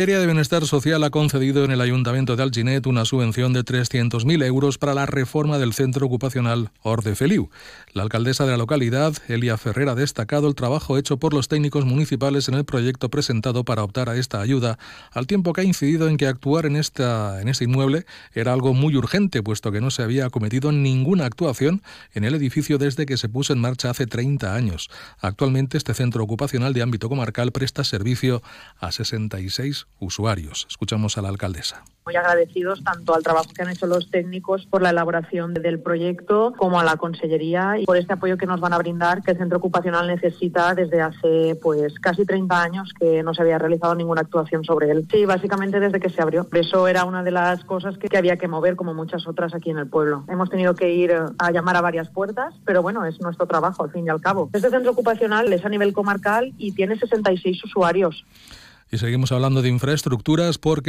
Ministerio de Bienestar Social ha concedido en el Ayuntamiento de Alginet una subvención de 300.000 euros para la reforma del centro ocupacional Orde Feliu. La alcaldesa de la localidad, Elia Ferrer, ha destacado el trabajo hecho por los técnicos municipales en el proyecto presentado para optar a esta ayuda, al tiempo que ha incidido en que actuar en, esta, en este inmueble era algo muy urgente, puesto que no se había cometido ninguna actuación en el edificio desde que se puso en marcha hace 30 años. Actualmente este centro ocupacional de ámbito comarcal presta servicio a 66 usuarios. Escuchamos a la alcaldesa muy agradecidos tanto al trabajo que han hecho los técnicos por la elaboración del proyecto como a la consellería y por este apoyo que nos van a brindar que el centro ocupacional necesita desde hace pues casi 30 años que no se había realizado ninguna actuación sobre él. Sí, básicamente desde que se abrió. Eso era una de las cosas que, que había que mover como muchas otras aquí en el pueblo. Hemos tenido que ir a llamar a varias puertas, pero bueno, es nuestro trabajo al fin y al cabo. Este centro ocupacional es a nivel comarcal y tiene 66 usuarios. Y seguimos hablando de infraestructuras porque